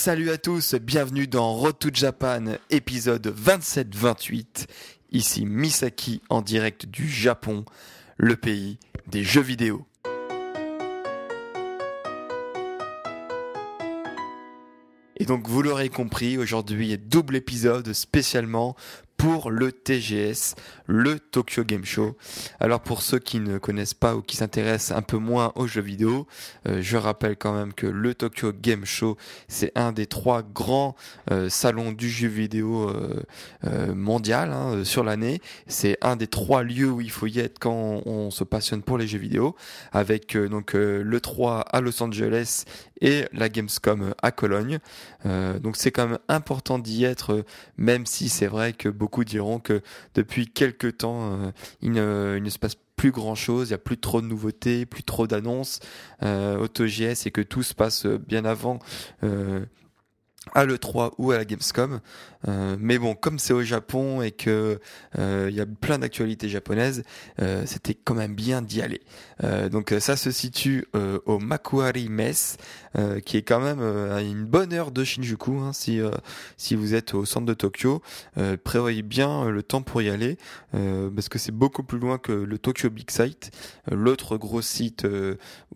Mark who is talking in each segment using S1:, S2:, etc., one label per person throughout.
S1: Salut à tous, bienvenue dans Road to Japan, épisode 27-28. Ici Misaki en direct du Japon, le pays des jeux vidéo. Et donc vous l'aurez compris, aujourd'hui double épisode spécialement pour le TGS, le Tokyo Game Show. Alors pour ceux qui ne connaissent pas ou qui s'intéressent un peu moins aux jeux vidéo, euh, je rappelle quand même que le Tokyo Game Show, c'est un des trois grands euh, salons du jeu vidéo euh, mondial hein, sur l'année. C'est un des trois lieux où il faut y être quand on, se passionne pour les jeux vidéo, avec donc le 3 à Los Angeles et la Gamescom à Cologne. donc c'est quand même important d'y être, même si c'est vrai que beaucoup beaucoup diront que depuis quelques temps, euh, il, ne, se passe plus grand chose, il n'y a plus trop de nouveautés, plus trop d'annonces euh, AutoGS et que tout se passe bien avant euh, à l'E3 ou à la Gamescom. Euh, mais bon, comme c'est au Japon et que euh, il y a plein d'actualités japonaises, euh, c'était quand même bien d'y aller. donc ça se situe au Makuhari Mess, qui est quand même à une bonne heure de Shinjuku. Hein, si si vous êtes au centre de Tokyo, prévoyez bien le temps pour y aller, parce que c'est beaucoup plus loin que le Tokyo Big Sight, l'autre gros site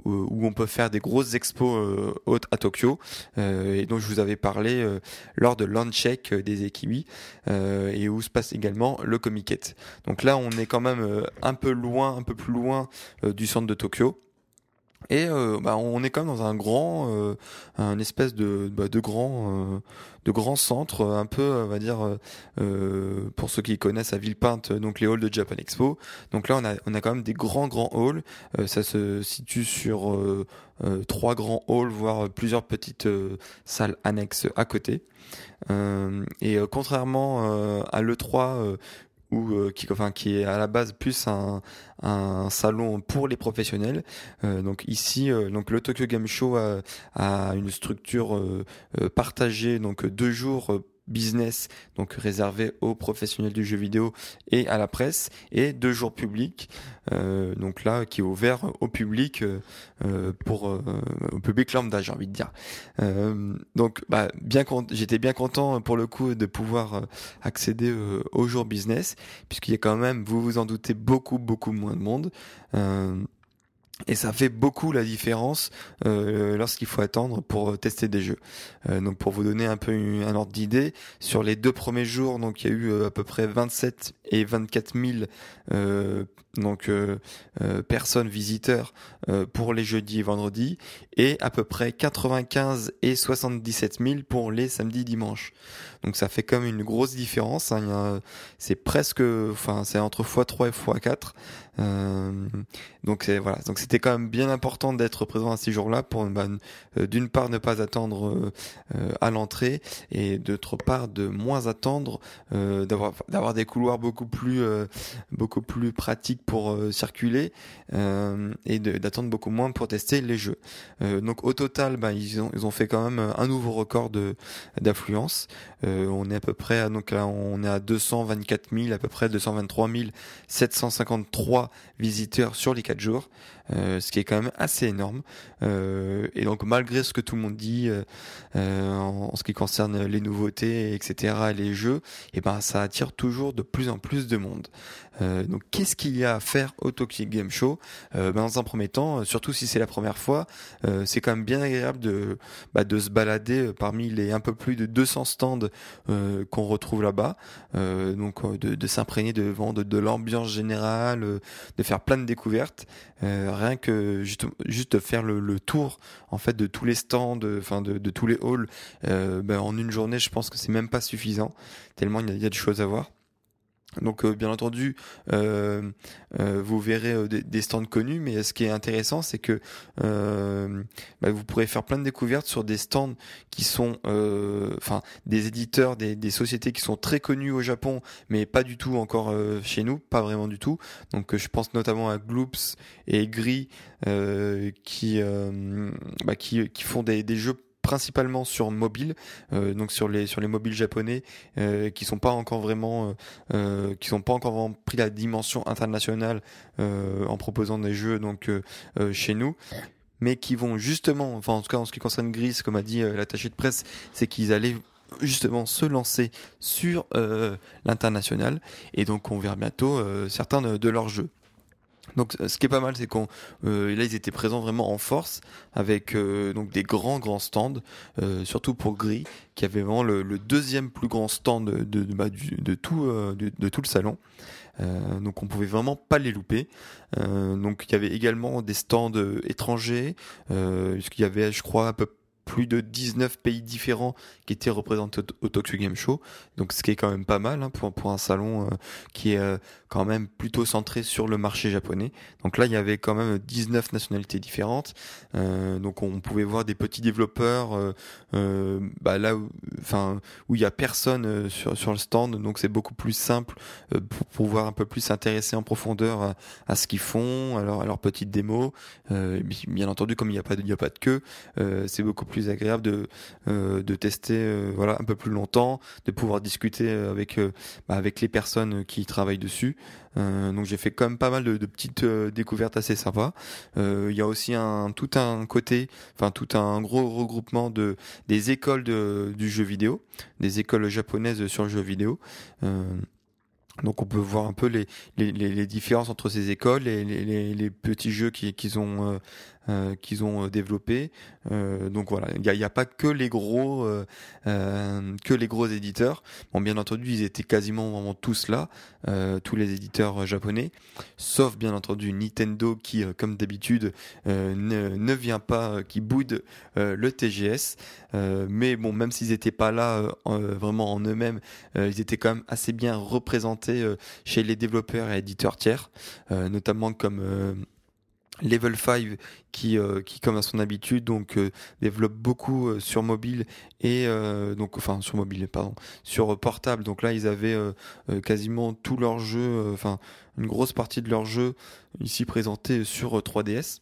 S1: où, où, on peut faire des grosses expos à Tokyo, et dont je vous avais parlé lors de Landcheck des des euh, et où se passe également le Comiket. Donc là, on est quand même euh, un peu loin, un peu plus loin euh, du centre de Tokyo. Et bah, on est quand même dans un grand, un espèce de, bah, de grand, de grand centre, un peu, on va dire, pour ceux qui connaissent à Villepinte, donc les halls de Japan Expo. Donc là, on a, on a quand même des grands, grands halls. ça se situe sur trois grands halls, voire plusieurs petites salles annexes à côté. Euh, et euh, contrairement euh, à l'E3 ou qui, enfin, qui est à la base plus un, salon pour les professionnels. donc ici, donc le Tokyo Game Show a, a une structure partagée, donc deux jours business, donc réservé aux professionnels du jeu vidéo et à la presse, et deux jours publics, euh, donc là qui est ouvert au public euh, euh pour euh, au public lambda, j'ai envie de dire. Euh, donc bah, bien j'étais bien content pour le coup de pouvoir accéder au jour business, puisqu'il y a quand même, vous vous en doutez, beaucoup beaucoup moins de monde. Et ça fait beaucoup la différence euh, lorsqu'il faut attendre pour euh, tester des jeux. Euh, donc pour vous donner un peu un ordre d'idée, sur les deux premiers jours, donc il y a eu euh, à peu près 27 et 24 000 euh, donc personnes visiteurs pour les jeudis et vendredis, et à peu près 95 et 77 000 pour les samedis dimanches. Donc ça fait comme une grosse différence. Hein. C'est presque, enfin c'est entre x3 et x4. Euh, donc voilà, donc c'était quand même bien important d'être présent à ces jours-là pour bah, euh, d'une part ne pas attendre euh, à l'entrée et d'autre part de moins attendre d'avoir d'avoir des couloirs beaucoup plus beaucoup plus pratiques pour circuler et d'attendre beaucoup moins pour tester les jeux. donc au total, bah, ils ont ils ont fait quand même un nouveau record de d'affluence. On est à peu près donc on est à 224 000 à peu près 223 753 visiteurs sur les 4 jours, euh, ce qui est quand même assez énorme. Euh, et donc malgré ce que tout le monde dit euh, en, ce qui concerne les nouveautés, etc., les jeux, et eh ben ça attire toujours de plus en plus de monde. donc qu'est-ce qu'il y a à faire au Tokyo Game Show? Ben, Dans un premier temps, surtout si c'est la première fois, c'est quand même bien agréable de, bah, de se balader parmi les un peu plus de 200 stands qu'on retrouve là-bas, donc de, de s'imprégner de, de, l'ambiance générale, de faire plein de découvertes. Euh, rien que juste, faire le, tour en fait de tous les stands, de, tous les halls, ben, en une journée, je pense que c'est même pas suffisant tellement il y, a, il y a des choses à voir. Donc euh, bien entendu, euh, euh, vous verrez des, stands connus, mais ce qui est intéressant, c'est que bah, vous pourrez faire plein de découvertes sur des stands qui sont, enfin, des éditeurs, des, sociétés qui sont très connues au Japon, mais pas du tout encore chez nous, pas vraiment du tout. Donc je pense notamment à Gloops et Gris qui, bah, qui, qui font des jeux principalement sur mobile, euh, donc sur les sur les mobiles japonais euh, qui sont pas encore vraiment euh, qui sont pas encore vraiment pris la dimension internationale en proposant des jeux donc chez nous mais qui vont justement, enfin en tout cas en ce qui concerne Gris, comme a dit l'attaché de presse, c'est qu'ils allaient justement se lancer sur l'international et donc on verra bientôt certains de leurs jeux. Donc ce qui est pas mal, c'est qu'on euh, là ils étaient présents vraiment en force avec euh, donc des grands grands stands, euh, surtout pour Gris, qui avait vraiment le, deuxième plus grand stand de de, bah, de tout de, tout le salon. donc on pouvait vraiment pas les louper. donc il y avait également des stands étrangers, puisqu'il y avait je crois à peu plus de 19 pays différents qui étaient représentés au, Tokyo Game Show. Donc ce qui est quand même pas mal hein, pour, pour un salon euh, qui est euh, quand même plutôt centré sur le marché japonais. Donc là il y avait quand même 19 nationalités différentes. Euh, donc on pouvait voir des petits développeurs bah là où, enfin où il y a personne sur, sur le stand. Donc c'est beaucoup plus simple pour pouvoir un peu plus s'intéresser en profondeur à, ce qu'ils font, alors à leurs petites démos. bien entendu comme il n'y a pas il y a pas de queue, c'est beaucoup plus plus agréable de euh, de tester euh, voilà un peu plus longtemps, de pouvoir discuter euh, avec bah, avec les personnes qui travaillent dessus. donc j'ai fait quand même pas mal de, petites découvertes assez sympas. Il y a aussi un tout un côté, enfin tout un gros regroupement de des écoles de, du jeu vidéo, des écoles japonaises sur le jeu vidéo. Donc on peut voir un peu les, les, les différences entre ces écoles et les, les petits jeux qu'ils ont euh, qu'ils ont euh, développé. Euh, donc voilà, il n'y a, pas que les gros que les gros éditeurs. Bon, bien entendu, ils étaient quasiment vraiment tous là, tous les éditeurs japonais, sauf bien entendu Nintendo qui, comme d'habitude, ne, ne vient pas, qui boude le TGS. mais bon, même s'ils n'étaient pas là vraiment en eux-mêmes, ils étaient quand même assez bien représentés chez les développeurs et éditeurs tiers, notamment comme Level 5 qui, euh, qui comme à son habitude donc euh, développe beaucoup euh, sur mobile et donc enfin sur mobile pardon sur portable. Donc là ils avaient quasiment tous leurs jeux enfin une grosse partie de leurs jeux ici présentés sur 3DS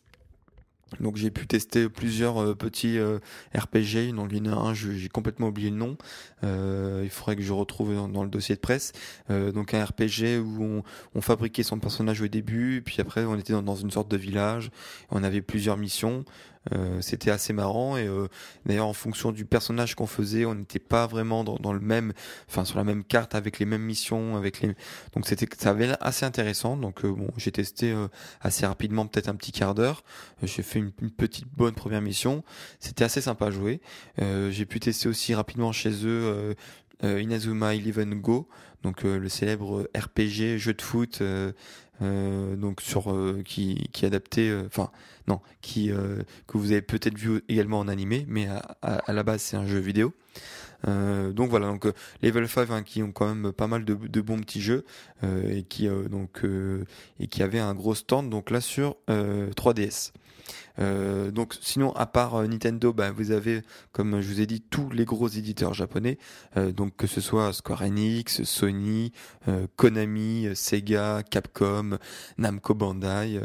S1: donc j'ai pu tester plusieurs euh, petits euh, RPG. Il y en a un, j'ai complètement oublié le nom. Euh, il faudrait que je retrouve dans, le dossier de presse. donc un RPG où on, on, fabriquait son personnage au début, puis après on était dans, dans une sorte de village. On avait plusieurs missions. Euh, c'était assez marrant et euh, d'ailleurs en fonction du personnage qu'on faisait, on n'était pas vraiment dans, le même, enfin sur la même carte avec les mêmes missions, avec les, donc c'était, ça avait l'air assez intéressant. Donc euh, bon, j'ai testé assez rapidement, peut-être un petit quart d'heure. j'ai fait une, petite bonne première mission. C'était assez sympa à jouer. j'ai pu tester aussi rapidement chez eux Inazuma Eleven Go, donc le célèbre RPG jeu de foot euh, donc sur euh, qui qui adapté euh, enfin non qui que vous avez peut-être vu également en animé mais à, la base c'est un jeu vidéo. Donc voilà donc Level 5 hein, qui ont quand même pas mal de, de bons petits jeux et qui donc et qui avait un gros stand donc là sur 3DS euh, donc sinon, à part euh, Nintendo, bah, vous avez, comme je vous ai dit, tous les gros éditeurs japonais. Euh, donc que ce soit Square Enix, Sony, Konami, Sega, Capcom, Namco Bandai.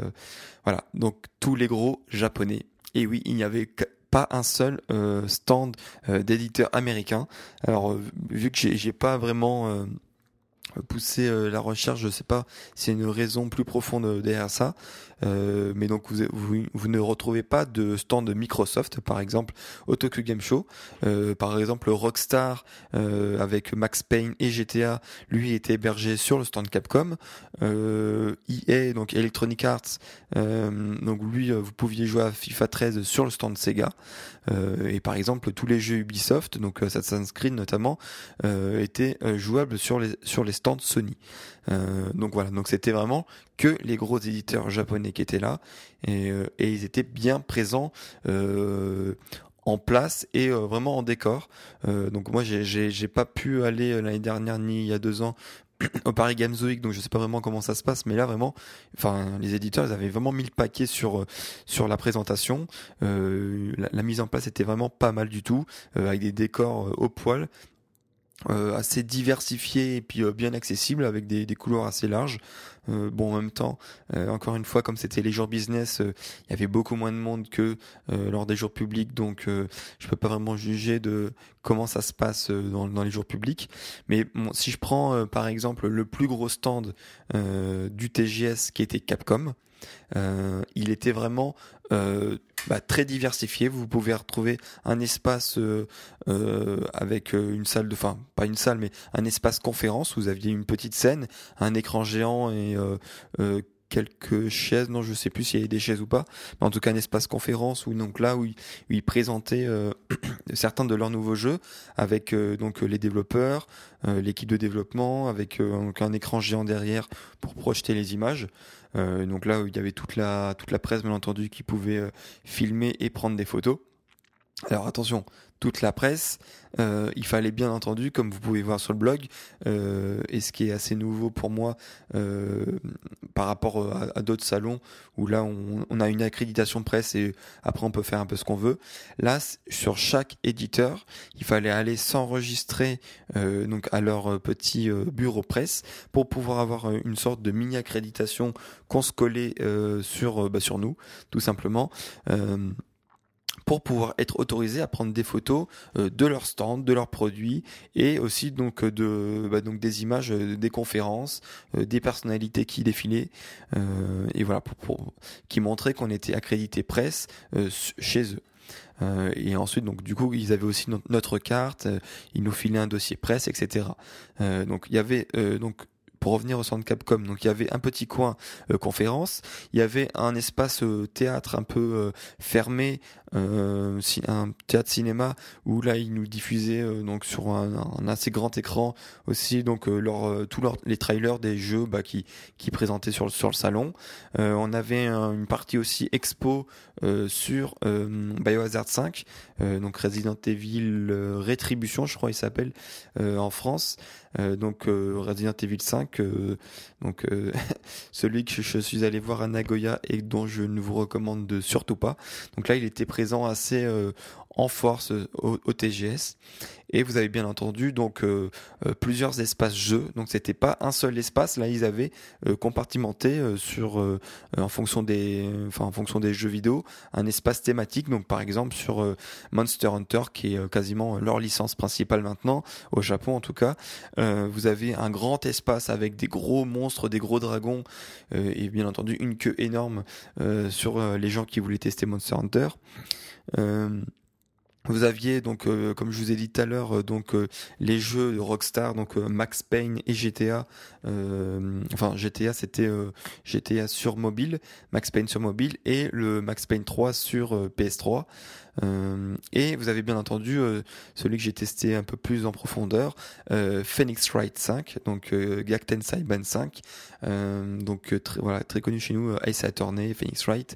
S1: voilà, donc tous les gros japonais. Et oui, il n'y avait pas un seul stand d'éditeurs américains. Alors vu que j'ai pas vraiment poussé la recherche, je sais pas a une raison plus profonde derrière ça. Euh, mais donc vous, vous, ne retrouvez pas de stand Microsoft, par exemple, au Tokyo Game Show. Euh, par exemple, Rockstar euh, avec Max Payne et GTA, lui était hébergé sur le stand Capcom. Euh, EA, donc Electronic Arts, donc lui, vous pouviez jouer à FIFA 13 sur le stand Sega. et par exemple, tous les jeux Ubisoft, donc Assassin's Creed notamment, étaient jouables sur les sur les stands Sony. donc voilà, donc c'était vraiment que les gros éditeurs japonais qui étaient là et, et ils étaient bien présents en place et vraiment en décor. donc moi j'ai pas pu aller l'année dernière ni il y a deux ans au Paris Games Week, donc je sais pas vraiment comment ça se passe, mais là vraiment, enfin les éditeurs ils avaient vraiment mis le paquet sur euh, sur la présentation. Euh, la, mise en place était vraiment pas mal du tout, euh, avec des décors au poil. Assez diversifiés et puis bien accessibles avec des, des couleurs assez larges. Euh, bon, en même temps, euh, encore une fois, comme c'était les jours business, euh, il y avait beaucoup moins de monde que lors des jours publics, donc je peux pas vraiment juger de comment ça se passe dans, dans les jours publics. Mais bon, si je prends par exemple le plus gros stand du TGS qui était Capcom, il était vraiment euh, bah, très diversifié. Vous pouvez retrouver un espace euh, euh, avec une salle de, enfin pas une salle, mais un espace conférence. Vous aviez une petite scène, un écran géant et quelques chaises, non je sais plus s'il y avait des chaises ou pas, mais en tout cas un espace conférence où donc là où ils, présentaient euh, certains de leurs nouveaux jeux avec euh, donc les développeurs, euh, l'équipe de développement, avec un écran géant derrière pour projeter les images. Donc là il y avait toute la toute la presse bien entendu qui pouvait filmer et prendre des photos. Alors attention, toute la presse. Euh, il fallait bien entendu, comme vous pouvez voir sur le blog, euh, et ce qui est assez nouveau pour moi euh, par rapport à, d'autres salons où là on, a une accréditation presse et après on peut faire un peu ce qu'on veut. Là, sur chaque éditeur, il fallait aller s'enregistrer donc à leur petit bureau presse pour pouvoir avoir une sorte de mini accréditation qu'on se collait sur bah, sur nous, tout simplement pour pouvoir être autorisés à prendre des photos euh, de leur stand, de leurs produits et aussi donc euh, de bah, donc des images euh, des conférences, des personnalités qui défilaient et voilà pour, qui montraient qu'on était accrédité presse chez eux. et ensuite, donc du coup, ils avaient aussi notre carte, ils nous filaient un dossier presse, etc. donc il y avait donc pour revenir au centre Capcom, donc il y avait un petit coin conférence, il y avait un espace théâtre un peu fermé euh, un théâtre cinéma où là ils nous diffusaient euh, donc sur un, assez grand écran aussi donc euh, leur tous les trailers des jeux bah, qui qui présentaient sur sur le salon. on avait une partie aussi expo sur Biohazard 5 donc Resident Evil Rétribution je crois il s'appelle en France. donc Resident Evil 5 donc celui que je suis allé voir à Nagoya et dont je ne vous recommande de surtout pas. Donc là il était présent assez euh, en force euh, au, TGS. Et vous avez bien entendu donc euh, plusieurs espaces jeux. Donc c'était pas un seul espace. Là ils avaient compartimenté sur en fonction des enfin en fonction des jeux vidéo un espace thématique. Donc par exemple sur Monster Hunter qui est quasiment leur licence principale maintenant au Japon en tout cas. vous avez un grand espace avec des gros monstres, des gros dragons et bien entendu une queue énorme sur les gens qui voulaient tester Monster Hunter. Euh, vous aviez donc, euh, comme je vous ai dit tout à l'heure, euh, donc les jeux de Rockstar, donc Max Payne et GTA. enfin, GTA c'était GTA sur mobile, Max Payne sur mobile et le Max Payne 3 sur PS3. Euh, et vous avez bien entendu euh, celui que j'ai testé un peu plus en profondeur, euh, Phoenix Wright 5, donc Gakten Saiban 5, donc très, voilà très connu chez nous, Ace Attorney, Phoenix Wright,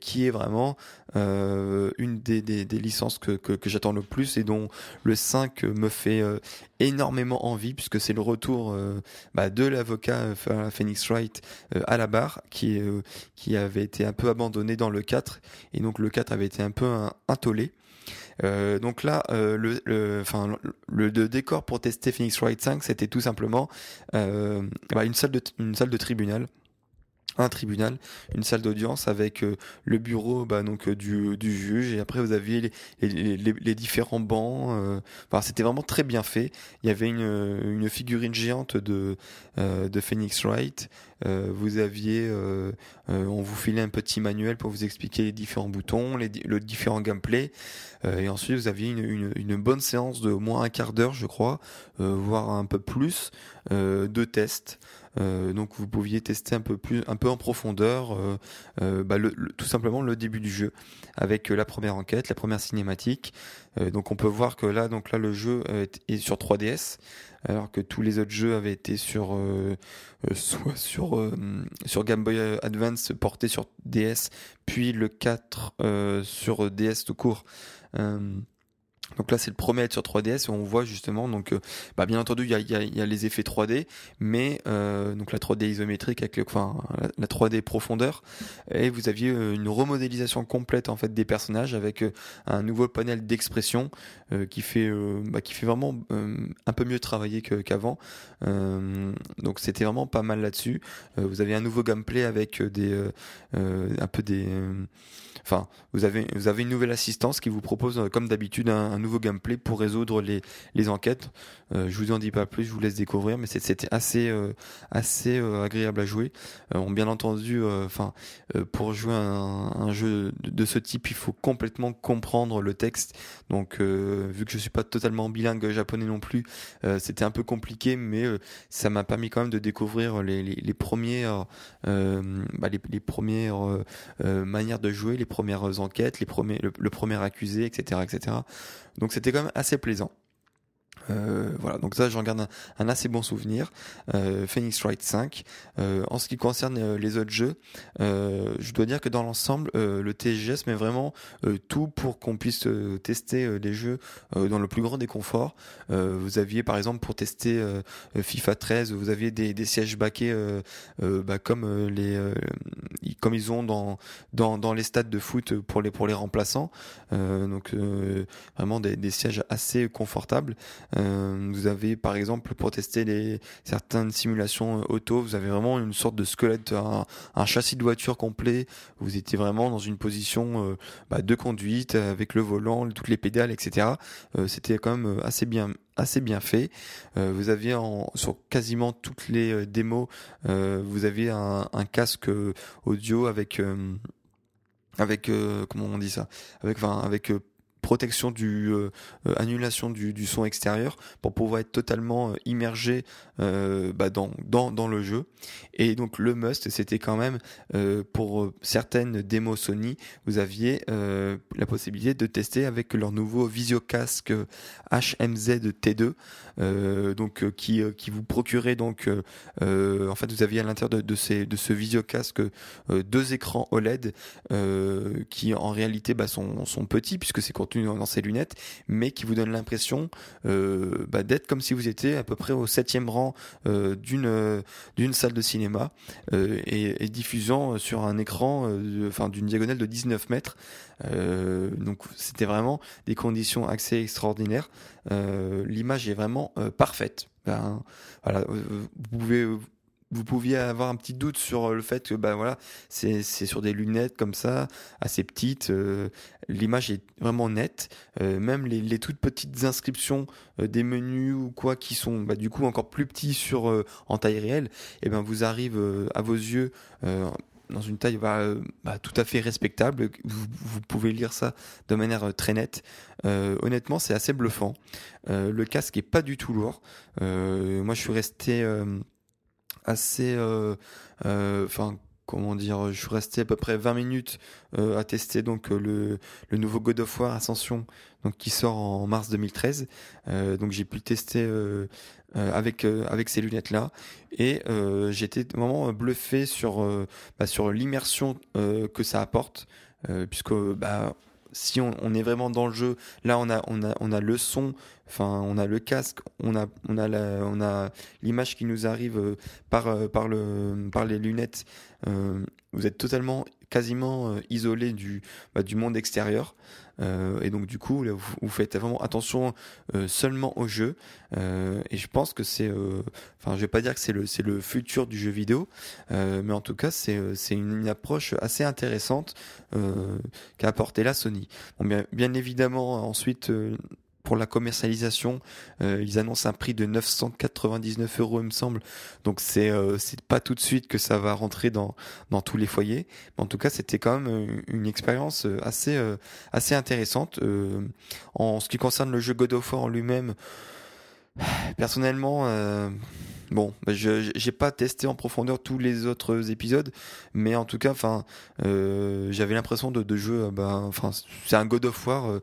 S1: qui est vraiment une des, des, des, licences que, que, que j'attends le plus et dont le 5 me fait énormément envie puisque c'est le retour bah, de l'avocat Phoenix Wright à la barre qui, qui avait été un peu abandonné dans le 4 et donc le 4 avait été un peu un, un tollé. Euh, donc là, euh, le, le, décor pour tester Phoenix Wright 5, c'était tout simplement euh, bah, une salle de une salle de tribunal un tribunal, une salle d'audience avec euh, le bureau bah, donc euh, du, juge et après vous aviez les, les, différents bancs. Euh, c'était vraiment très bien fait. Il y avait une, figurine géante de de Phoenix Wright. vous aviez, on vous filait un petit manuel pour vous expliquer les différents boutons, les, le différent gameplay. et ensuite vous aviez une, une, une, bonne séance de au moins un quart d'heure, je crois, voire un peu plus, de tests. Donc vous pouviez tester un peu plus, un peu en profondeur, bah, tout simplement le début du jeu avec la première enquête, la première cinématique. donc on peut voir que là, donc là, le jeu est sur 3DS alors que tous les autres jeux avaient été sur euh, euh, soit sur euh, sur Game Boy Advance porté sur DS, puis le 4 sur DS tout court. Donc là, c'est le premier être sur 3DS et on voit justement, donc, euh, bah, bien entendu, il y a, y, a, y a, les effets 3D, mais euh, donc la 3D isométrique avec le, enfin, la 3D profondeur, et vous aviez euh, une remodélisation complète en fait des personnages avec euh, un nouveau panel d'expression qui fait, bah, qui fait vraiment un peu mieux travailler qu'avant. donc c'était vraiment pas mal là-dessus. vous avez un nouveau gameplay avec des, un peu des, enfin, vous avez, vous avez une nouvelle assistance qui vous propose, comme d'habitude, un nouveau gameplay pour résoudre les, les enquêtes. Euh, je vous en dis pas plus, je vous laisse découvrir, mais c'était assez euh, assez euh, agréable à jouer. on bien entendu, enfin pour jouer un, un, jeu de, ce type, il faut complètement comprendre le texte. Donc vu que je suis pas totalement bilingue japonais non plus, c'était un peu compliqué, mais ça m'a permis quand même de découvrir les, les, les premières bah, les, les, premières manières de jouer, les premières enquêtes, les premiers le, le premier accusé, etc., etc. Donc c'était quand même assez plaisant. Euh, voilà, donc ça j'en garde un, assez bon souvenir. Euh, Phoenix Wright 5. Euh, en ce qui concerne les autres jeux, je dois dire que dans l'ensemble, le TGS met vraiment tout pour qu'on puisse tester les jeux dans le plus grand des conforts. vous aviez par exemple pour tester FIFA 13, vous aviez des, sièges baquets bah, comme les comme ils ont dans, dans dans les stades de foot pour les pour les remplaçants. donc vraiment des sièges assez confortables. Euh, vous avez par exemple pour tester certaines simulations euh, auto, vous avez vraiment une sorte de squelette, un, châssis de voiture complet. Vous étiez vraiment dans une position euh, bah, de conduite avec le volant, toutes les pédales, etc. C'était quand même assez bien assez bien fait. vous aviez sur quasiment toutes les démos, vous aviez un, casque audio avec avec comment on dit ça, avec avec protection du euh, euh, annulation du, du, son extérieur pour pouvoir être totalement euh, immergé bah, dans, dans, dans le jeu. Et donc le must c'était quand même pour certaines démos Sony vous aviez la possibilité de tester avec leur nouveau visiocasque HMZ T2 donc qui qui vous procurait donc en fait vous aviez à l'intérieur de, de, ces de ce visiocasque deux écrans OLED qui en réalité bah, sont, sont petits puisque c'est contenu dans ses lunettes, mais qui vous donne l'impression euh, bah, d'être comme si vous étiez à peu près au septième rang euh, d'une euh, d'une salle de cinéma et, diffusant sur un écran, enfin d'une diagonale de 19 mètres. donc c'était vraiment des conditions assez extraordinaires. L'image est vraiment parfaite. Ben, voilà, vous pouvez vous pouviez avoir un petit doute sur le fait que bah voilà c'est sur des lunettes comme ça assez petites euh, l'image est vraiment nette euh, même les, les, toutes petites inscriptions euh, des menus ou quoi qui sont bah, du coup encore plus petits sur en taille réelle et eh ben vous arrive à vos yeux dans une taille bah, bah, tout à fait respectable. Vous, vous, pouvez lire ça de manière très nette. honnêtement, c'est assez bluffant. le casque est pas du tout lourd. moi, je suis resté assez, euh, euh, enfin comment dire, je suis resté à peu près 20 minutes euh, à tester donc le, le nouveau God of War Ascension donc qui sort en mars 2013 euh, donc j'ai pu le tester avec avec ces lunettes là et j'étais vraiment bluffé sur bah, sur l'immersion que ça apporte puisque bah si on, est vraiment dans le jeu, là on a on a on a le son, enfin on a le casque, on a on a la, on a l'image qui nous arrive euh, par euh, par le par les lunettes. Euh, vous êtes totalement quasiment euh, isolé du bah, du monde extérieur. Euh, et donc du coup, vous, faites vraiment attention euh, seulement au jeu. Euh, et je pense que c'est, enfin, je vais pas dire que c'est le c'est le futur du jeu vidéo, mais en tout cas, c'est c'est une, approche assez intéressante qu'a apporté la Sony. Bon, bien, bien évidemment, ensuite pour la commercialisation. Euh, ils annoncent un prix de 999 euros, il me semble. Donc c'est euh, c'est pas tout de suite que ça va rentrer dans dans tous les foyers. Mais en tout cas, c'était quand même euh, une expérience assez assez intéressante. en ce qui concerne le jeu God of War en lui-même, personnellement bon, bah, je j'ai pas testé en profondeur tous les autres épisodes, mais en tout cas, euh, j'avais l'impression de, jouer, bah, enfin, c'est un God of War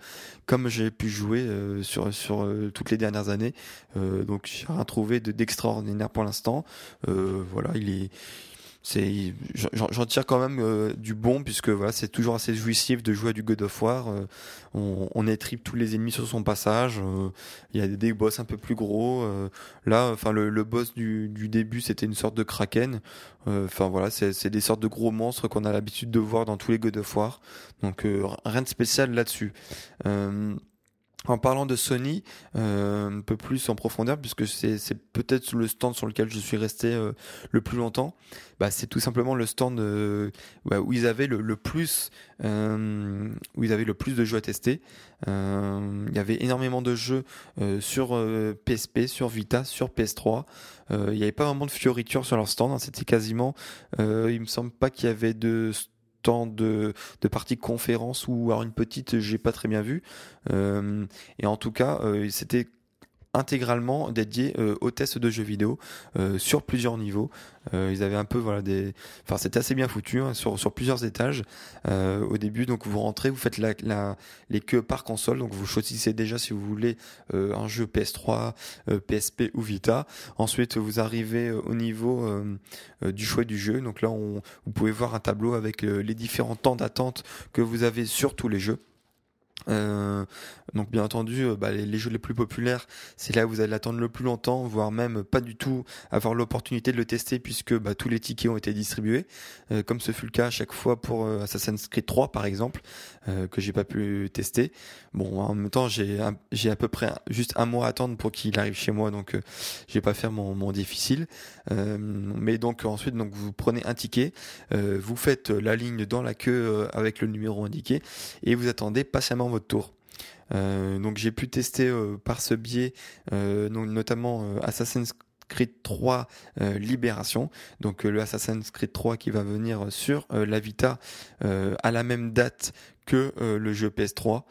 S1: comme j'ai pu jouer sur sur toutes les dernières années. donc j'ai rien trouvé d'extraordinaire pour l'instant. voilà, il est c'est j'en tire quand même euh, du bon puisque voilà c'est toujours assez jouissif de jouer à du God of War euh, on, on étripe tous les ennemis sur son passage euh, il y a des boss un peu plus gros là enfin le, boss du, du début c'était une sorte de kraken enfin voilà c'est des sortes de gros monstres qu'on a l'habitude de voir dans tous les God of War donc rien de spécial là-dessus en parlant de Sony, euh, un peu plus en profondeur, puisque c'est peut-être le stand sur lequel je suis resté euh, le plus longtemps, bah, c'est tout simplement le stand euh, où ils avaient le, plus, euh, où ils avaient le plus de jeux à tester. Euh, il y avait énormément de jeux sur PSP, sur Vita, sur PS3. il n'y avait pas vraiment de fioritures sur leur stand. Hein, C'était quasiment, il me semble pas qu'il y avait de temps de, de partie conférence ou alors une petite, j'ai pas très bien vu. Euh, et en tout cas, euh, c'était intégralement dédié euh, aux tests de jeux vidéo euh, sur plusieurs niveaux. Euh, ils avaient un peu voilà des, enfin c'était assez bien foutu hein, sur sur plusieurs étages au début. Donc vous rentrez, vous faites la, les queues par console. Donc vous choisissez déjà si vous voulez un jeu PS3, PSP ou Vita. Ensuite vous arrivez au niveau du choix du jeu. Donc là on, vous pouvez voir un tableau avec les différents temps d'attente que vous avez sur tous les jeux. Euh, donc bien entendu, euh, bah, les, jeux les plus populaires, c'est là où vous allez l'attendre le plus longtemps, voire même pas du tout avoir l'opportunité de le tester puisque bah, tous les tickets ont été distribués, euh, comme ce fut le cas à chaque fois pour Assassin's Creed 3 par exemple, que j'ai pas pu tester. Bon, en même temps, j'ai j'ai à peu près juste un mois à attendre pour qu'il arrive chez moi, donc je vais pas faire mon, mon difficile. mais donc ensuite, donc vous prenez un ticket, vous faites la ligne dans la queue avec le numéro indiqué et vous attendez patiemment votre tour. Euh, donc j'ai pu tester euh, par ce biais euh, notamment Assassin's Creed 3 Libération. Donc le Assassin's Creed 3 qui va venir sur la Vita à la même date que euh, le jeu PS3.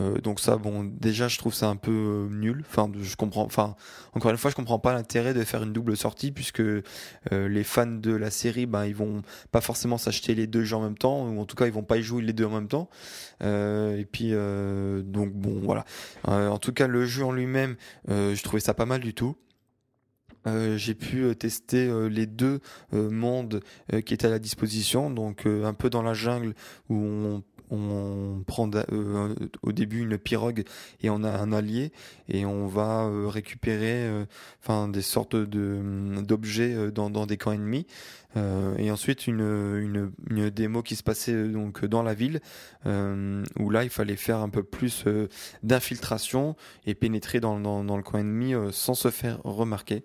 S1: Euh, donc ça, bon, déjà, je trouve ça un peu euh, nul. Enfin, je comprends. Enfin, encore une fois, je comprends pas l'intérêt de faire une double sortie puisque les fans de la série, ben, ils vont pas forcément s'acheter les deux jeux en même temps, ou en tout cas, ils vont pas y jouer les deux en même temps. et puis, donc bon, voilà. en tout cas, le jeu en lui-même, je trouvais ça pas mal du tout. J'ai pu tester les deux mondes qui étaient à la disposition, donc un peu dans la jungle où on on prend euh, au début une pirogue et on a un allié et on va euh, récupérer euh, enfin des sortes de d'objets dans, dans des camps ennemis. Et ensuite une, une, une démo qui se passait donc dans la ville où là il fallait faire un peu plus d'infiltration et pénétrer dans, dans, dans, le coin ennemi sans se faire remarquer.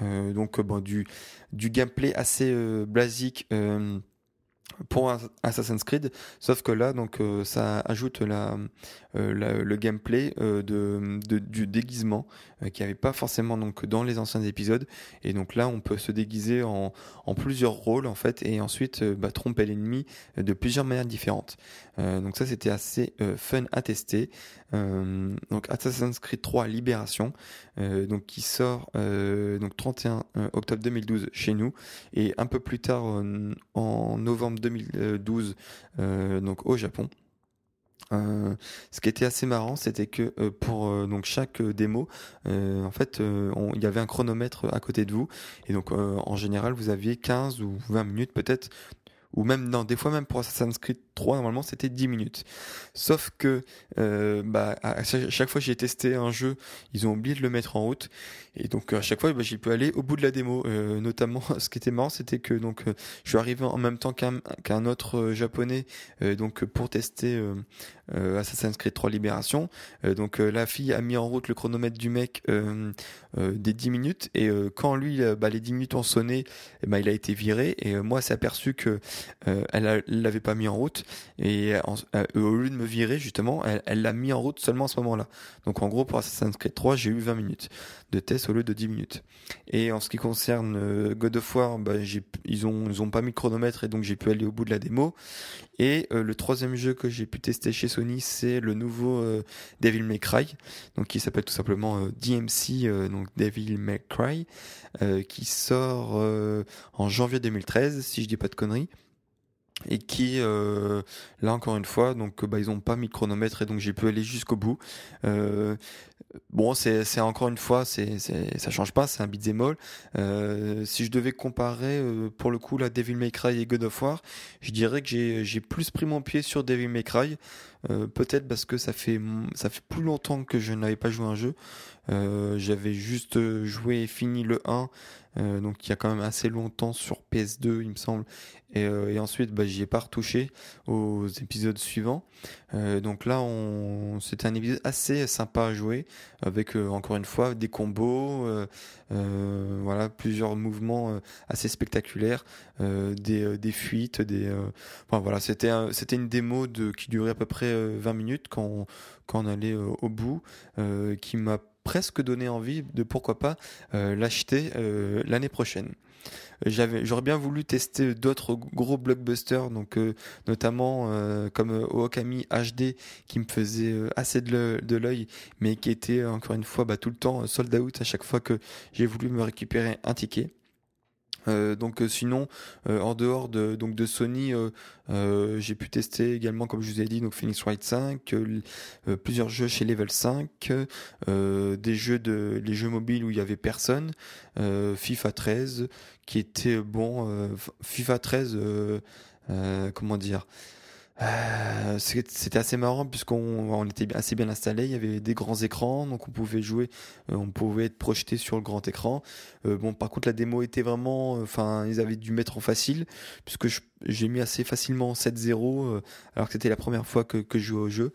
S1: Donc bon du du gameplay assez basique pour Assassin's Creed, sauf que là, donc, euh, ça ajoute la, euh, le gameplay euh, de, du déguisement qui avait pas forcément donc dans les anciens épisodes. Et donc là, on peut se déguiser en, en plusieurs rôles en fait, et ensuite bah, tromper l'ennemi de plusieurs manières différentes. donc ça, c'était assez fun à tester. donc Assassin's Creed 3 Libération, donc qui sort donc 31 octobre 2012 chez nous, et un peu plus tard en novembre 2012 euh, donc au Japon. Euh, ce qui était assez marrant, c'était que euh, pour donc chaque démo, en fait, il y avait un chronomètre à côté de vous, et donc en général, vous aviez 15 ou 20 minutes peut-être ou même non, des fois même pour Assassin's Creed 3 normalement c'était 10 minutes. Sauf que euh, bah, à chaque fois que j'ai testé un jeu, ils ont oublié de le mettre en route et donc à chaque fois bah, j'y peux aller au bout de la démo. Euh, notamment ce qui était marrant c'était que donc euh, je suis arrivé en même temps qu'un autre euh, japonais euh, donc pour tester Assassin's Creed 3 Libération. donc la fille a mis en route le chronomètre du mec des 10 minutes et quand lui bah, les 10 minutes ont sonné, ben, il a été viré et moi c'est aperçu que elle l'avait pas mis en route et au lieu de me virer justement, elle l'a mis en route seulement à ce moment-là. Donc en gros pour Assassin's Creed 3, j'ai eu 20 minutes de test au lieu de 10 minutes. Et en ce qui concerne God of War, bah, ils ont ils ont pas mis de chronomètre et donc j'ai pu aller au bout de la démo. Et le troisième jeu que j'ai pu tester chez Sony, c'est le nouveau Devil May Cry, donc qui s'appelle tout simplement DMC, donc Devil May Cry, qui sort en janvier 2013, si je dis pas de conneries et qui euh, là encore une fois donc bah ils ont pas mis de chronomètre et donc j'ai pu aller jusqu'au bout. Euh, bon c'est encore une fois c'est ça change pas c'est un beat'em euh, si je devais comparer pour le coup la Devil May Cry et God of War je dirais que j'ai j'ai plus pris mon pied sur Devil May Cry. Peut-être parce que ça fait ça fait plus longtemps que je n'avais pas joué un jeu j'avais juste joué et fini le 1 euh, donc il y a quand même assez longtemps sur PS2 il me semble. Et, euh, et ensuite bah, j'y ai pas retouché aux épisodes suivants. Euh, donc là on c'était un épisode assez sympa à jouer avec encore une fois des combos voilà plusieurs mouvements assez spectaculaires des, des fuites des enfin voilà c'était c'était une démo de qui durait à peu près 20 minutes quand quand on allait au bout qui m'a presque donné envie de pourquoi pas euh, l'acheter euh, l'année prochaine. J'avais, j'aurais bien voulu tester d'autres gros blockbusters, donc euh, notamment comme Okami HD qui me faisait assez de l'œil, mais qui était encore une fois bah, tout le temps sold out à chaque fois que j'ai voulu me récupérer un ticket. Euh, donc euh, sinon euh, en dehors de donc de Sony j'ai pu tester également comme je vous ai dit donc Phoenix Wright 5 plusieurs jeux chez Level 5 des jeux de les jeux mobiles où il y avait personne FIFA 13 qui était bon FIFA 13 comment dire euh, c'était assez marrant puisqu'on on était assez bien installé. Il y avait des grands écrans, donc on pouvait jouer, euh, on pouvait être projeté sur le grand écran. Euh, bon, par contre, la démo était vraiment, enfin, ils avaient dû mettre en facile puisque j'ai mis assez facilement 7-0 alors que c'était la première fois que, je jouais au jeu.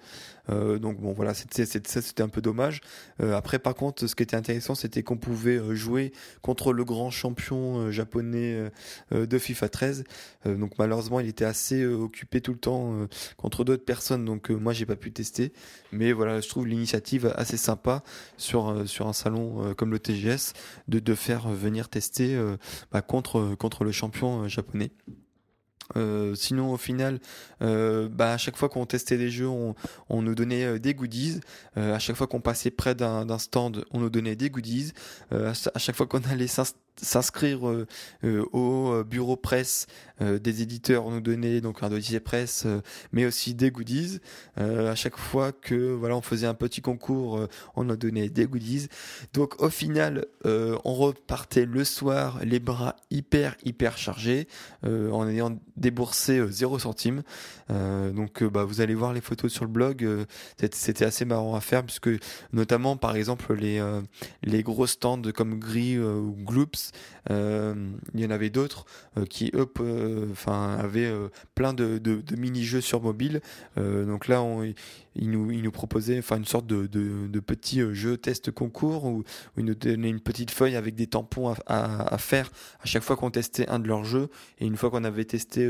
S1: Donc bon voilà, c'était un peu dommage. Après par contre, ce qui était intéressant, c'était qu'on pouvait jouer contre le grand champion japonais de FIFA 13. donc malheureusement, il était assez occupé tout le temps contre d'autres personnes, donc moi j'ai pas pu tester. Mais voilà, je trouve l'initiative assez sympa sur sur un salon comme le TGS de de faire venir tester bah, contre contre le champion japonais. Euh, sinon, au final, euh, bah, à chaque fois qu'on testait des jeux, on, nous donnait euh, des goodies. Euh, à chaque fois qu'on passait près d'un stand, on nous donnait des goodies. Euh, à chaque fois qu'on allait s'inscrire euh, euh, au euh, bureau presse des éditeurs nous donnait donc un dossier presse mais aussi des goodies. À chaque fois que voilà on faisait un petit concours on nous donnait des goodies. Donc au final on repartait le soir les bras hyper hyper chargés en ayant déboursé 0 centime. Donc bah, vous allez voir les photos sur le blog c'était assez marrant à faire puisque notamment par exemple les les gros stands comme Gris ou Gloops euh, il y en avait d'autres euh, qui eux enfin avaient euh, plein de, mini-jeux sur mobile. donc là, ils nous, ils nous proposaient une sorte de, petit jeu test concours où, ils nous donnaient une petite feuille avec des tampons à, faire à chaque fois qu'on testait un de leurs jeux. Et une fois qu'on avait testé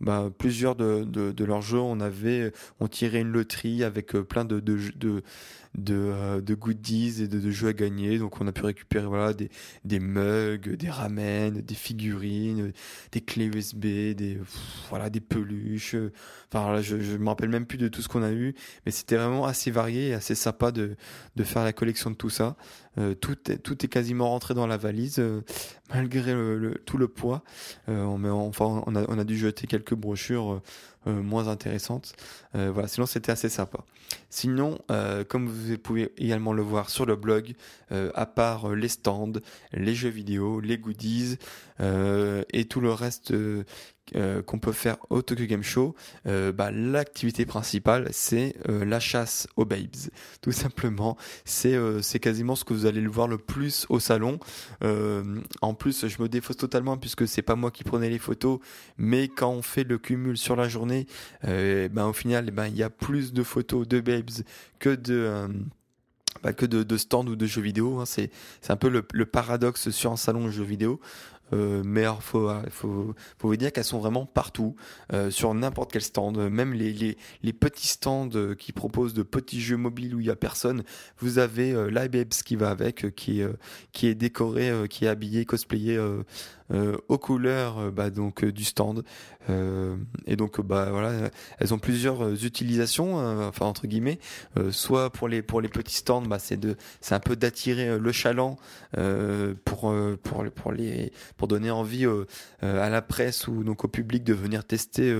S1: bah, plusieurs de, leurs jeux, on avait on tirait une loterie avec plein de, de, euh, goodies et de, de, jeux à gagner. Donc on a pu récupérer voilà des, des mugs, des ramen, des figurines, des clés USB, des voilà des peluches. Enfin je je me rappelle même plus de tout ce qu'on a eu, mais c'était vraiment assez varié et assez sympa de de faire la collection de tout ça. Euh, tout est tout est quasiment rentré dans la valise euh, malgré le, tout le poids. Euh, on, met, enfin on a on a dû jeter quelques brochures euh, moins intéressantes. Euh, voilà, sinon c'était assez sympa. Sinon, euh, comme vous pouvez également le voir sur le blog, à part les stands, les jeux vidéo, les goodies et tout le reste euh, qu'on peut faire au Tokyo Game Show, euh, bah, l'activité principale c'est euh, la chasse aux babes. Tout simplement, c'est quasiment ce que vous allez le voir le plus au salon. en plus, je me défausse totalement puisque c'est pas moi qui prenais les photos, mais quand on fait le cumul sur la journée, ben au final, ben il y a plus de photos de babes que de bah, que de, stands ou de jeux vidéo. Hein. C'est, c'est un peu le, le, paradoxe sur un salon de jeux vidéo. Mais il faut, faut, vous dire qu'elles sont vraiment partout, sur n'importe quel stand, même les, petits stands qui proposent de petits jeux mobiles où il y a personne. Vous avez l'iBabes qui va avec, qui, qui est décoré, qui est habillé, cosplayé euh, aux couleurs euh, bah, donc euh, du stand. et donc bah voilà, elles ont plusieurs utilisations, enfin entre guillemets. soit pour les pour les petits stands, bah, c'est de c'est un peu d'attirer le chaland pour pour pour les pour donner envie à la presse ou donc au public de venir tester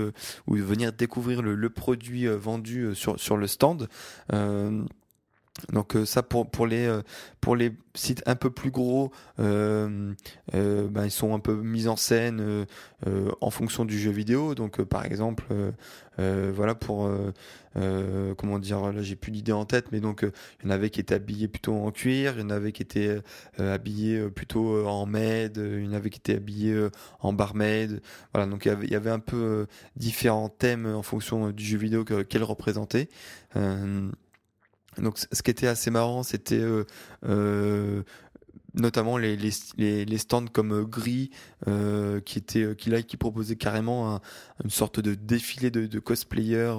S1: ou de venir découvrir le, le produit vendu sur sur le stand. Donc euh, ça pour pour les euh, pour les sites un peu plus gros, euh, ben, ils sont un peu mis en scène en fonction du jeu vidéo. Donc par exemple, voilà pour comment dire, là j'ai plus d'idée en tête, mais donc il y en avait qui étaient habillés plutôt en cuir, il y en avait qui étaient habillés plutôt en maid, il y en avait qui étaient habillés en barmaid. Voilà, donc il y avait, il y avait un peu différents thèmes en fonction du jeu vidéo qu'elle représentait. Donc ce qui était assez marrant, c'était euh, euh, notamment les, stands comme euh, Gris qui était qui proposait carrément une sorte de défilé de, de cosplayers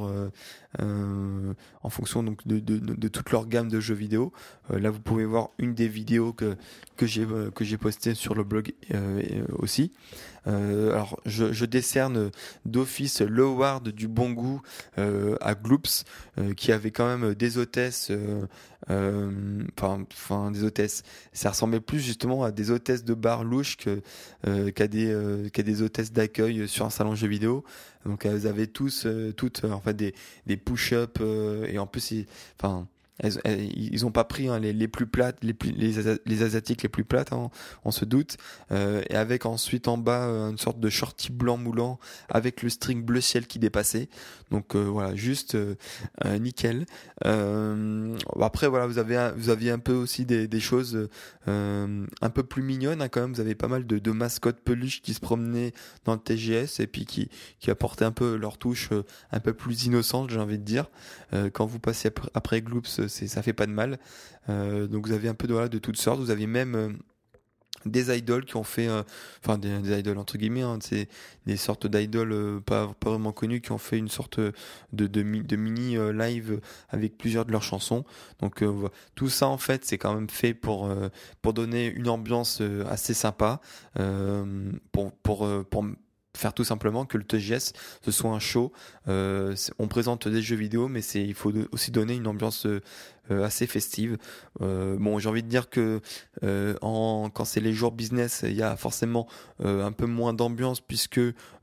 S1: euh, en fonction donc de, toute leur gamme de jeux vidéo. là vous pouvez voir une des vidéos que que j'ai que j'ai sur le blog aussi. alors je, décerne d'office l'award du bon goût à Gloops qui avait quand même des hôtesses enfin des hôtesses ça ressemblait plus justement à des hôtesses de bar euh, qu'à des euh, qu'à des hôtesses d'accueil sur un salon jeux vidéo. Donc elles avaient tous euh, toutes en fait des des push-up et en plus enfin ils ont pas pris hein, les, plus plates, les, asiatiques les plus plates, hein, on se doute, euh, et avec ensuite en bas euh, une sorte de shorty blanc moulant avec le string bleu ciel qui dépassait. Donc euh, voilà, juste nickel. après voilà, vous avez vous aviez un peu aussi des, choses un peu plus mignonnes hein, quand même. Vous avez pas mal de, de, mascottes peluches qui se promenaient dans le TGS et puis qui qui apportaient un peu leur touche un peu plus innocente, j'ai envie de dire. quand vous passez après, après Gloops ça fait pas de mal. Euh, donc vous avez un peu de, de toutes sortes. Vous avez même euh, des idoles qui ont fait, euh, enfin des, idoles entre guillemets, hein, c'est des sortes d'idoles pas, pas vraiment connues qui ont fait une sorte de, de, de mini live avec plusieurs de leurs chansons. Donc tout ça en fait c'est quand même fait pour pour donner une ambiance assez sympa, pour pour pour faire tout simplement que le TGS ce soit un show. Euh, on présente des jeux vidéo, mais c'est il faut aussi donner une ambiance euh, assez festive. Euh, bon, j'ai envie de dire que euh, en, quand c'est les jours business, il y a forcément un peu moins d'ambiance puisque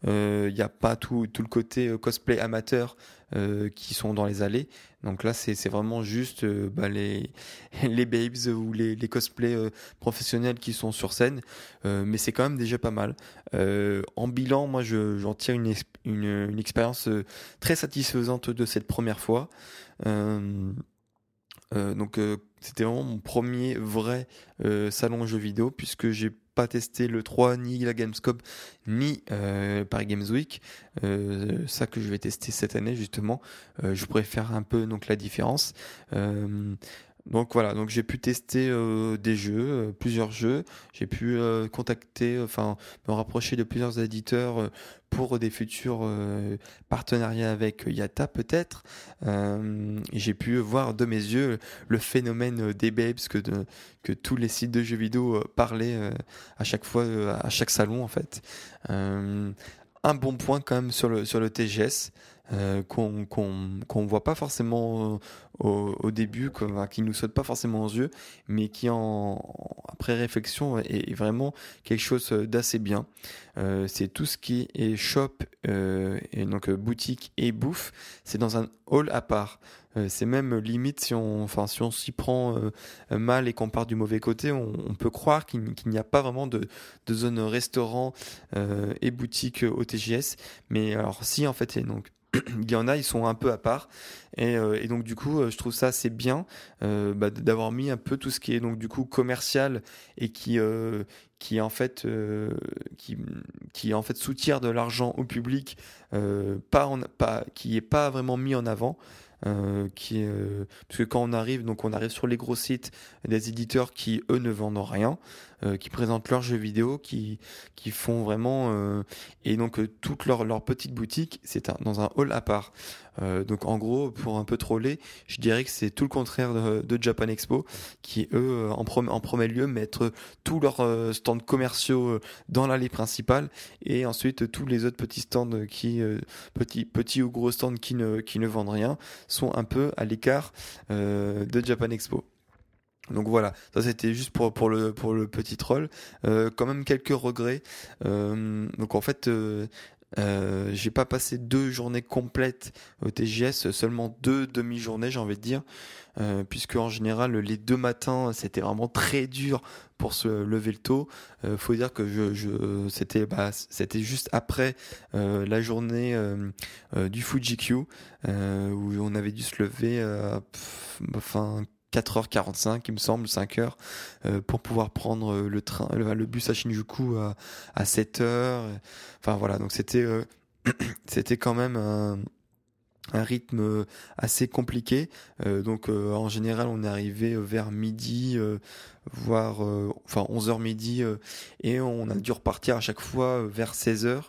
S1: il n'y a pas tout, tout le côté cosplay amateur qui sont dans les allées. Donc là, c'est vraiment juste bah, les, les babes ou les, les cosplays professionnels qui sont sur scène. mais c'est quand même déjà pas mal. en bilan, moi, j'en tire une, une, une expérience très satisfaisante de cette première fois. Euh, euh, donc euh, c'était vraiment mon premier vrai euh, salon jeux vidéo puisque j'ai pas testé le 3 ni la Gamescom ni euh, Paris Games Week. Euh, ça que je vais tester cette année justement. Je pourrais faire un peu donc la différence donc voilà, donc j'ai pu tester euh, des jeux, euh, plusieurs jeux. J'ai pu euh, contacter, enfin me rapprocher de plusieurs éditeurs pour des futurs partenariats avec Yata peut-être. j'ai pu voir de mes yeux le phénomène des babes que, que tous les sites de jeux vidéo parlaient à chaque fois, à chaque salon en fait. un bon point quand même sur le, sur le TGS. Euh, qu'on voit pas forcément au, au, début, qui nous saute pas forcément aux yeux, mais qui en après réflexion est, vraiment quelque chose d'assez bien. Euh, c'est tout ce qui est shop euh, et donc boutique et bouffe, c'est dans un hall à part. c'est même limite si on, enfin si on s'y prend mal et qu'on part du mauvais côté, on, on peut croire qu'il n'y a pas vraiment de, de zone restaurant et boutique au TGS. Mais alors si en fait, c'est donc il y en a, ils sont un peu à part. Et, euh, donc du coup, euh, je trouve ça assez bien euh, bah, d'avoir mis un peu tout ce qui est donc du coup commercial et qui qui en fait qui qui en fait soutire de l'argent au public, pas en, pas qui est pas vraiment mis en avant. qui parce que quand on arrive donc on arrive sur les gros sites des éditeurs qui eux ne vendent rien qui présentent leurs jeux vidéo, qui, qui font vraiment... et donc toute leur, leur petite boutique, c'est dans un hall à part. donc en gros, pour un peu troller, je dirais que c'est tout le contraire de, Japan Expo, qui eux, en, en premier lieu, mettent tous leurs stands commerciaux dans l'allée principale et ensuite tous les autres petits stands qui, petits, petits ou gros stands qui ne, qui ne vendent rien, sont un peu à l'écart de Japan Expo. Donc voilà, ça c'était juste pour, pour, le, pour le petit troll. Euh, quand même quelques regrets. Euh, donc en fait, euh, j'ai pas passé deux journées complètes au TGS, seulement deux demi-journées, j'ai envie de dire, puisque en général les deux matins c'était vraiment très dur pour se lever le tôt. faut dire que je, c'était bah, c'était juste après la journée du Fuji Q où on avait dû se lever, enfin 4h45, il me semble, 5h, euh, pour pouvoir prendre euh, le train, le, bus à Shinjuku à, à 7h. Enfin voilà, donc c'était euh, c'était quand même un, un, rythme assez compliqué. donc en général, on est arrivé vers midi, voire enfin 11h midi, et on a dû repartir à chaque fois vers 16h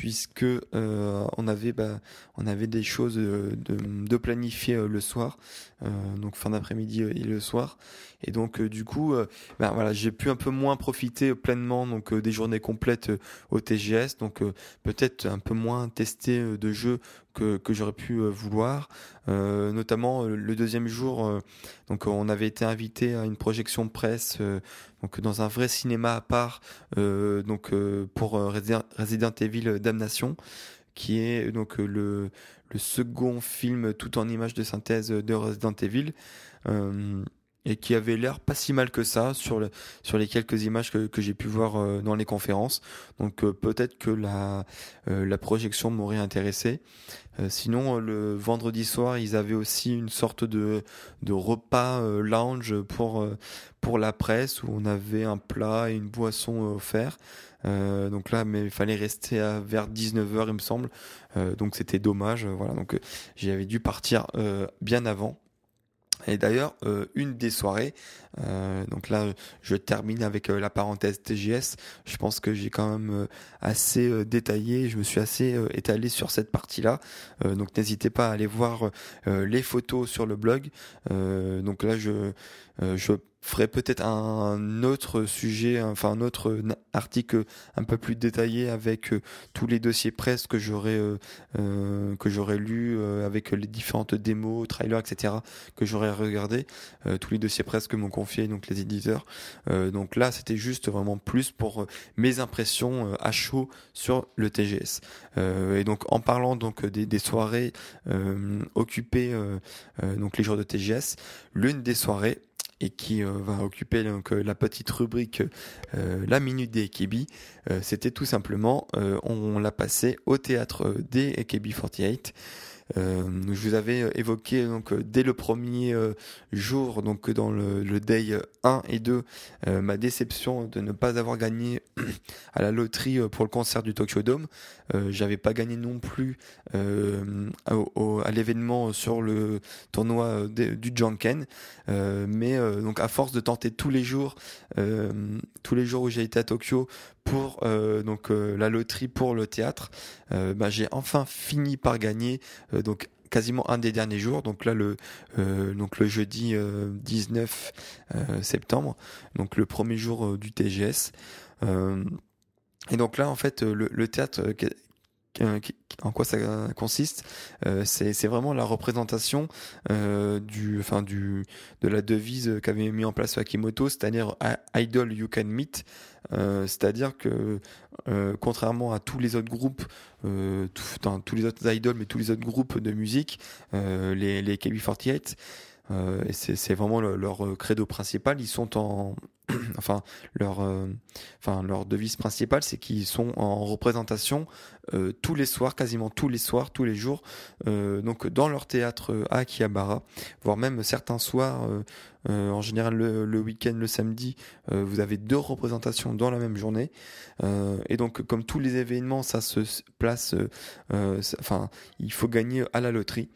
S1: puisque euh, on avait bah, on avait des choses de, de, planifier euh, le soir, euh, donc fin d'après-midi et le soir, et donc du coup, bah, voilà, j'ai pu un peu moins profiter pleinement donc des journées complètes au TGS, donc peut-être un peu moins tester de jeux que, que j'aurais pu vouloir, notamment le deuxième jour, donc on avait été invité à une projection presse donc dans un vrai cinéma à part, euh, donc euh, pour euh, Resident Evil Damnation, qui est donc le, le second film tout en images de synthèse de Resident Evil et qui avait l'air pas si mal que ça sur, le, sur les quelques images que, que j'ai pu voir euh, dans les conférences. Donc euh, peut-être que la, euh, la projection m'aurait intéressé. sinon, le vendredi soir, ils avaient aussi une sorte de, de repas lounge pour, pour la presse où on avait un plat et une boisson offert. donc là, mais il fallait rester à vers 19h, il me semble. donc c'était dommage. voilà, donc j'avais dû partir bien avant. Et d'ailleurs, euh, une des soirées, euh, donc là, je termine avec euh, la parenthèse TGS. Je pense que j'ai quand même assez détaillé, je me suis assez étalé sur cette partie-là. donc n'hésitez pas à aller voir les photos sur le blog. donc là, je, je ferai peut-être un autre sujet, enfin un autre article un peu plus détaillé avec euh, tous les dossiers presse que j'aurais euh, euh, que j'aurais lu avec les différentes démos, trailers, etc. que j'aurais regardé, tous les dossiers presse que m'ont donc les éditeurs. donc là, c'était juste vraiment plus pour mes impressions à chaud sur le TGS. et donc en parlant donc des, soirées occupées donc les jours de TGS, l'une des soirées et qui euh, va occuper donc euh, la petite rubrique euh, la minute des Ekebi, c'était tout simplement on l'a passé au théâtre des Ekebi 48 euh, je vous avais euh, évoqué donc euh, dès le premier jour, donc dans le, day 1 et 2, ma déception de ne pas avoir gagné à la loterie pour le concert du Tokyo Dome. J'avais pas gagné non plus à l'événement sur le tournoi du Janken, mais donc à force de tenter tous les jours, tous les jours où j'ai été à Tokyo pour donc la loterie pour le théâtre, bah, j'ai enfin fini par gagner euh, donc quasiment un des derniers jours, donc là le euh, donc le jeudi 19 euh, septembre, donc le premier jour du TGS. et donc là en fait le, le théâtre en quoi ça consiste C'est vraiment la représentation du, enfin du, de la devise qu'avait mis en place Akimoto, c'est-à-dire Idol You Can Meet. c'est-à-dire que contrairement à tous les autres groupes euh, tous les autres idoles, mais tous les autres groupes de musique, euh, les, les KB48, euh, et c'est vraiment leur credo principal. Ils sont en, enfin leur, enfin leur devise principale, c'est qu'ils sont en représentation tous les soirs, quasiment tous les soirs, tous les jours, donc dans leur théâtre à Akihabara, voire même certains soirs euh, en général, le, week-end, le samedi, euh, vous avez deux représentations dans la même journée. Euh, et donc, comme tous les événements, ça se place. Enfin, il faut gagner à la loterie.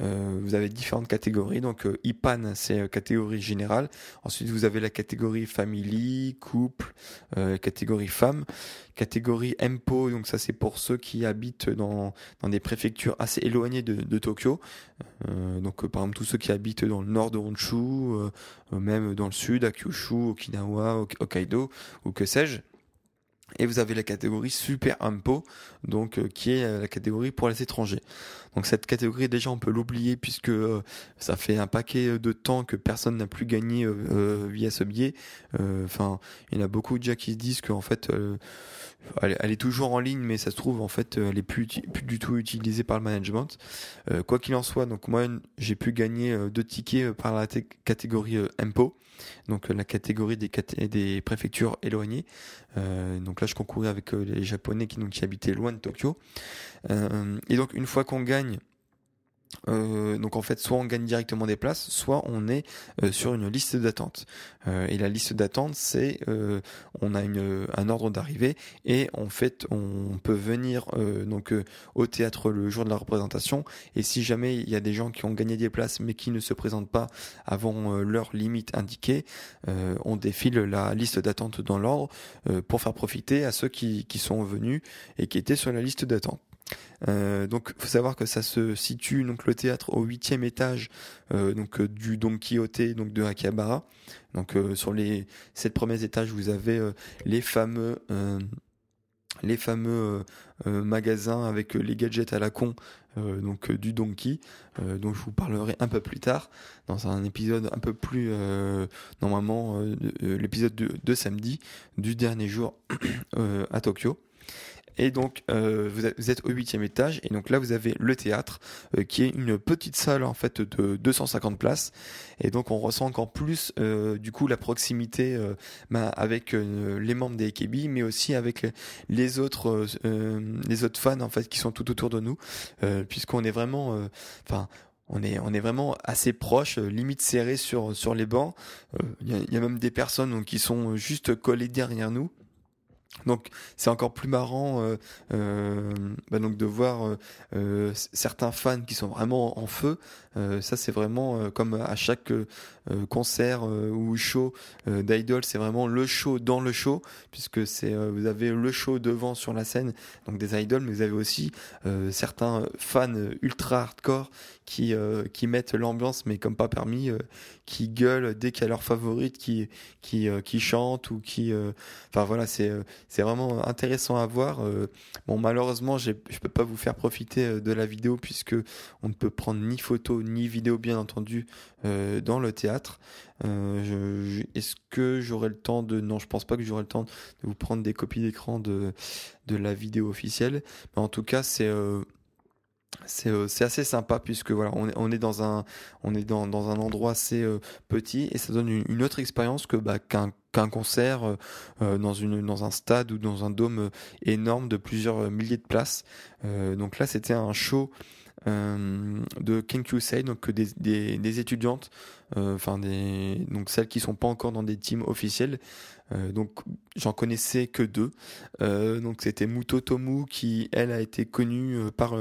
S1: Vous avez différentes catégories. Donc, IPAN, c'est catégorie générale. Ensuite, vous avez la catégorie family, couple, catégorie femme, catégorie Empo, donc ça c'est pour ceux qui habitent dans, dans des préfectures assez éloignées de, de Tokyo. donc par exemple tous ceux qui habitent dans le nord de Honshu, même dans le sud, à Kyushu, Okinawa, Hokkaido ou que sais-je. Et vous avez la catégorie Super Impo, donc euh, qui est euh, la catégorie pour les étrangers. Donc cette catégorie déjà on peut l'oublier puisque euh, ça fait un paquet de temps que personne n'a plus gagné via ce biais. Enfin, il y en a beaucoup déjà qui se disent qu'en fait elle, est toujours en ligne, mais ça se trouve en fait elle est plus, plus du tout utilisée par le management. quoi qu'il en soit, donc moi j'ai pu gagner deux tickets par la catégorie Impo donc la catégorie des, préfectures éloignées. Euh, donc là, je concourais avec euh, les Japonais qui, qui habitaient loin de Tokyo. Euh, et donc une fois qu'on gagne euh, donc en fait, soit on gagne directement des places, soit on est euh, sur une liste d'attente. Euh, et la liste d'attente, c'est on a une, un ordre d'arrivée et en fait on peut venir donc au théâtre le jour de la représentation. Et si jamais il y a des gens qui ont gagné des places mais qui ne se présentent pas avant leur limite indiquée, on défile la liste d'attente dans l'ordre pour faire profiter à ceux qui, qui sont venus et qui étaient sur la liste d'attente. Euh, donc, faut savoir que ça se situe donc le théâtre au huitième étage euh, donc euh, du Don Quixote donc de Akihabara. Donc euh, sur les sept premiers étages, vous avez les fameux magasins avec les gadgets à la con donc du Donkey dont je vous parlerai un peu plus tard dans un épisode un peu plus normalement l'épisode de, de, samedi du dernier jour à Tokyo. Et donc, euh, vous, êtes au huitième étage, et donc là, vous avez le théâtre, euh, qui est une petite salle en fait de 250 places. Et donc, on ressent encore plus, euh, du coup, la proximité bah, avec les membres des AKB, mais aussi avec les autres, les autres fans en fait qui sont tout autour de nous, puisqu'on est vraiment, enfin on est on est vraiment assez proche, limite serré sur sur les bancs. Il y, a, même des personnes qui sont juste collées derrière nous. Donc c'est encore plus marrant euh, euh, bah de voir euh, certains fans qui sont vraiment en feu. ça c'est vraiment comme à chaque concert ou show d'idol, c'est vraiment le show dans le show puisque vous avez le show devant sur la scène donc des idoles, mais vous avez aussi certains fans ultra hardcore qui qui mettent l'ambiance mais comme pas permis, qui gueulent dès qu'il y a leur favorite qui qui qui chante ou qui enfin voilà c'est c'est vraiment intéressant à voir. Euh, bon, malheureusement, je peux pas vous faire profiter euh, de la vidéo puisque on ne peut prendre ni photo ni vidéo, bien entendu, euh, dans le théâtre. Est-ce que j'aurai le temps de Non, je pense pas que j'aurai le temps de vous prendre des copies d'écran de de la vidéo officielle. Mais en tout cas, c'est euh, c'est assez sympa puisque voilà on est, on est dans un on est dans, dans un endroit assez euh, petit et ça donne une, autre expérience que bah, qu'un qu'un concert euh, dans une dans un stade ou dans un dôme énorme de plusieurs milliers de places. Donc là c'était un show de Kenkyusei donc des, des, des étudiantes enfin des donc celles qui sont pas encore dans des teams officiels euh, donc j'en connaissais que deux. Euh, donc c'était Muto Tomu qui elle a été connue euh, par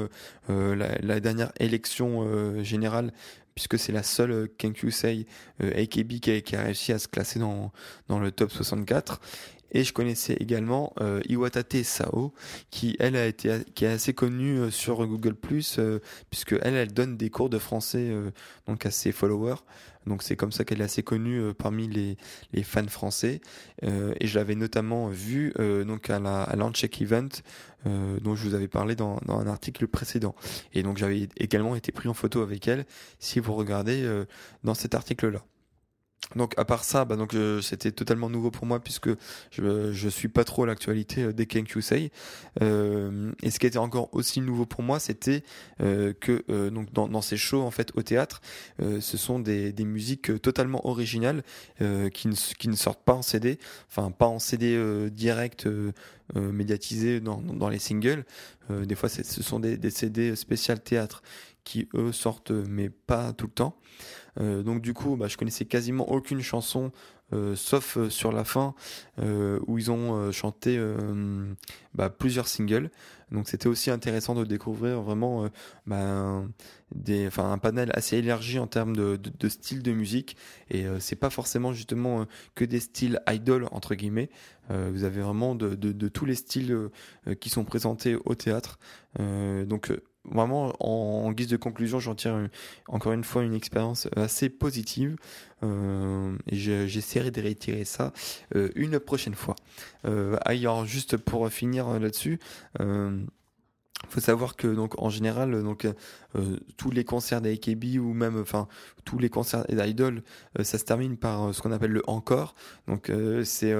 S1: la, dernière élection générale puisque c'est la seule Kenkyusei AKB qui a, qui a, réussi à se classer dans, dans le top 64 et je connaissais également euh, Iwatate Sao, qui elle a été qui est assez connue sur Google euh, puisque elle elle donne des cours de français donc à ses followers. Donc c'est comme ça qu'elle est assez connue euh, parmi les, les fans français. Euh, et je l'avais notamment vue euh, donc à la à Event dont je vous avais parlé dans, dans un article précédent. Et donc j'avais également été pris en photo avec elle si vous regardez dans cet article-là. Donc à part ça, bah donc c'était totalement nouveau pour moi puisque je je suis pas trop l'actualité euh, des Kenkyusei. Euh, et ce qui était encore aussi nouveau pour moi, c'était euh, que euh, donc dans, dans ces shows en fait au théâtre, euh, ce sont des, des musiques totalement originales qui ne qui ne sortent pas en CD, enfin pas en CD direct médiatisé dans dans les singles. des fois, ce sont des, des CD spécial théâtre qui eux sortent mais pas tout le temps. Euh, donc du coup, bah, je connaissais quasiment aucune chanson sauf sur la fin où ils ont chanté bah, plusieurs singles. Donc c'était aussi intéressant de découvrir vraiment bah, des, un panel assez élargi en termes de, de, style de musique. Et c'est pas forcément justement que des styles idol entre guillemets. vous avez vraiment de, de tous les styles qui sont présentés au théâtre. donc vraiment, en, guise de conclusion, j'en tire encore une fois une expérience assez positive. Euh, et j'essaierai de réitérer ça euh, une prochaine fois. Euh, ailleurs, juste pour finir là-dessus, faut savoir que donc en général donc euh, tous les concerts d'AKB ou même enfin tous les concerts d'Idol euh, ça se termine par euh, ce qu'on appelle le encore donc c'est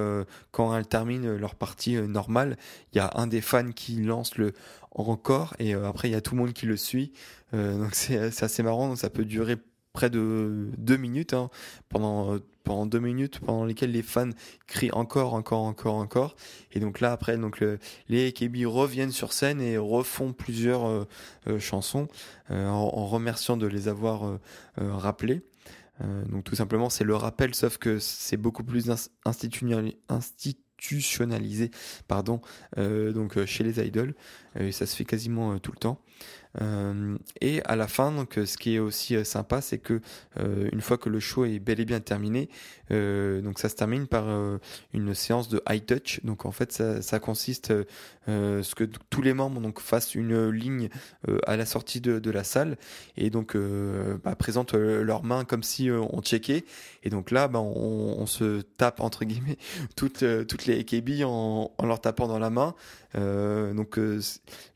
S1: quand elles terminent leur partie normale il y a un des fans qui lance le encore et après il y a tout le monde qui le suit. Donc c'est assez marrant. Donc ça peut durer près de deux minutes hein, pendant pendant deux minutes pendant lesquelles les fans crient encore encore encore encore. Et donc là après donc les AKB reviennent sur scène et refont plusieurs euh, euh, chansons euh, en, remerciant de les avoir rappelés donc tout simplement c'est le rappel sauf que c'est beaucoup plus institutionnalisé pardon donc chez les idols et ça se fait quasiment tout le temps euh, et à la fin, donc, ce qui est aussi euh, sympa, c'est que euh, une fois que le show est bel et bien terminé, donc ça se termine par une séance de high touch. Donc en fait, ça, consiste ce que tous les membres donc fassent une ligne à la sortie de, de, la salle et donc bah, présentent leurs mains comme si on checkait. Et donc là, bah, on, on, se tape entre guillemets toutes toutes les AKB en, en leur tapant dans la main. Donc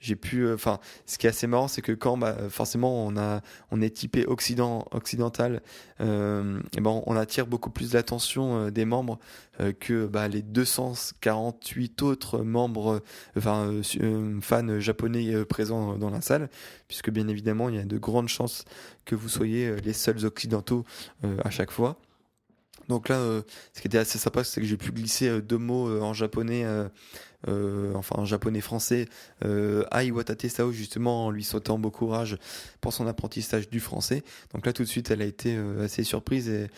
S1: j'ai pu, enfin, ce qui est assez marrant c'est que quand bah, forcément on a on est typé occident occidental, euh, ben on attire beaucoup plus l'attention euh, des membres euh, que bah, les 248 autres membres, enfin fans japonais présents dans la salle, puisque bien évidemment il y a de grandes chances que vous soyez les seuls occidentaux à chaque fois. Donc là, ce qui était assez sympa, c'est que j'ai pu glisser deux mots en japonais euh, enfin un japonais français, euh, Ai Watate Sao, justement, en lui sautant beau courage pour son apprentissage du français. Donc là, tout de suite, elle a été euh, assez surprise et,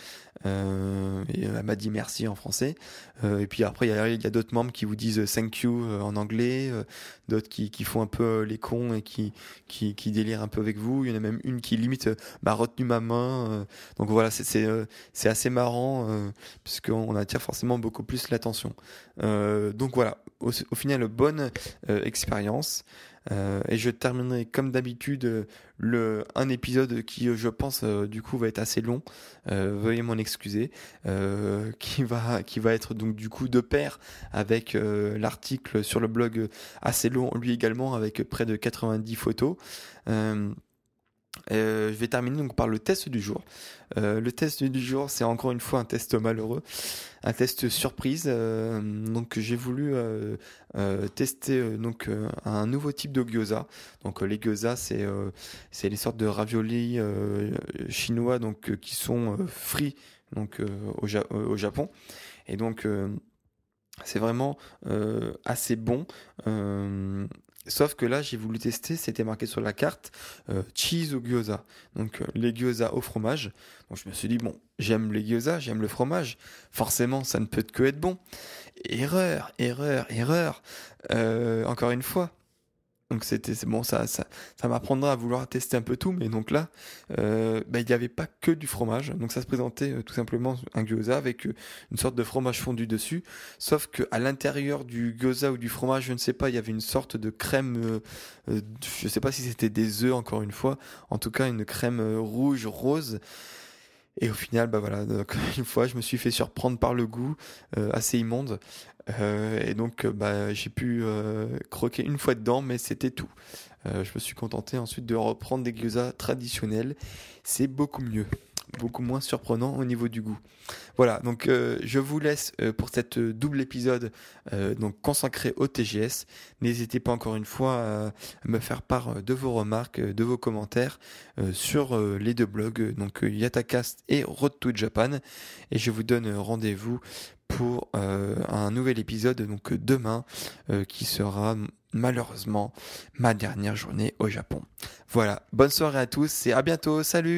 S1: euh, elle m'a dit merci en français. Euh, et puis après, il y a, d'autres membres qui vous disent thank you en anglais, d'autres qui, font un peu les cons et qui, qui, délirent un peu avec vous. Il y en a même une qui limite m'a retenu ma main. donc voilà, c'est assez marrant puisqu'on attire forcément beaucoup plus l'attention. donc voilà, au, final bonne euh, expérience. Euh, et je terminerai comme d'habitude le un épisode qui je pense euh, du coup va être assez long. veuillez m'en excuser. qui va qui va être donc du coup de pair avec l'article sur le blog assez long lui également avec près de 90 photos. Euh, je vais terminer donc par le test du jour. Euh, le test du jour, c'est encore une fois un test malheureux, un test surprise. Euh, donc j'ai voulu tester donc un nouveau type de gyoza. Donc les gyoza, c'est c'est les sortes de raviolis chinois donc qui sont frits donc au, au, Japon. Et donc c'est vraiment assez bon. Sauf que là, j'ai voulu tester, c'était marqué sur la carte euh, cheese ou gyoza. Donc euh, les gyoza au fromage. Donc je me suis dit bon, j'aime les gyoza, j'aime le fromage. Forcément, ça ne peut que être bon. Erreur, erreur, erreur. Euh, encore une fois, donc c'était bon, ça, ça, ça m'apprendra à vouloir tester un peu tout, mais donc là, euh, bah, il n'y avait pas que du fromage, donc ça se présentait euh, tout simplement un gyoza avec euh, une sorte de fromage fondu dessus, sauf que à l'intérieur du gyoza ou du fromage, je ne sais pas, il y avait une sorte de crème, je ne sais pas si c'était des œufs encore une fois, en tout cas une crème rouge rose. Et au final, bah voilà, une fois, je me suis fait surprendre par le goût assez immonde. Euh, et donc, euh, bah, j'ai pu euh, croquer une fois dedans, mais c'était tout. je me suis contenté ensuite de reprendre des gyoza traditionnels. C'est beaucoup mieux beaucoup moins surprenant au niveau du goût. Voilà, donc je vous laisse pour cette double épisode consacré au TGS. N'hésitez pas encore une fois à me faire part de vos remarques, de vos commentaires sur les deux blogs, donc Yatacast et Road to Japan. Et je vous donne rendez-vous pour euh, un nouvel épisode donc demain euh, qui sera malheureusement ma dernière journée au Japon. Voilà, bonne soirée à tous et à bientôt, salut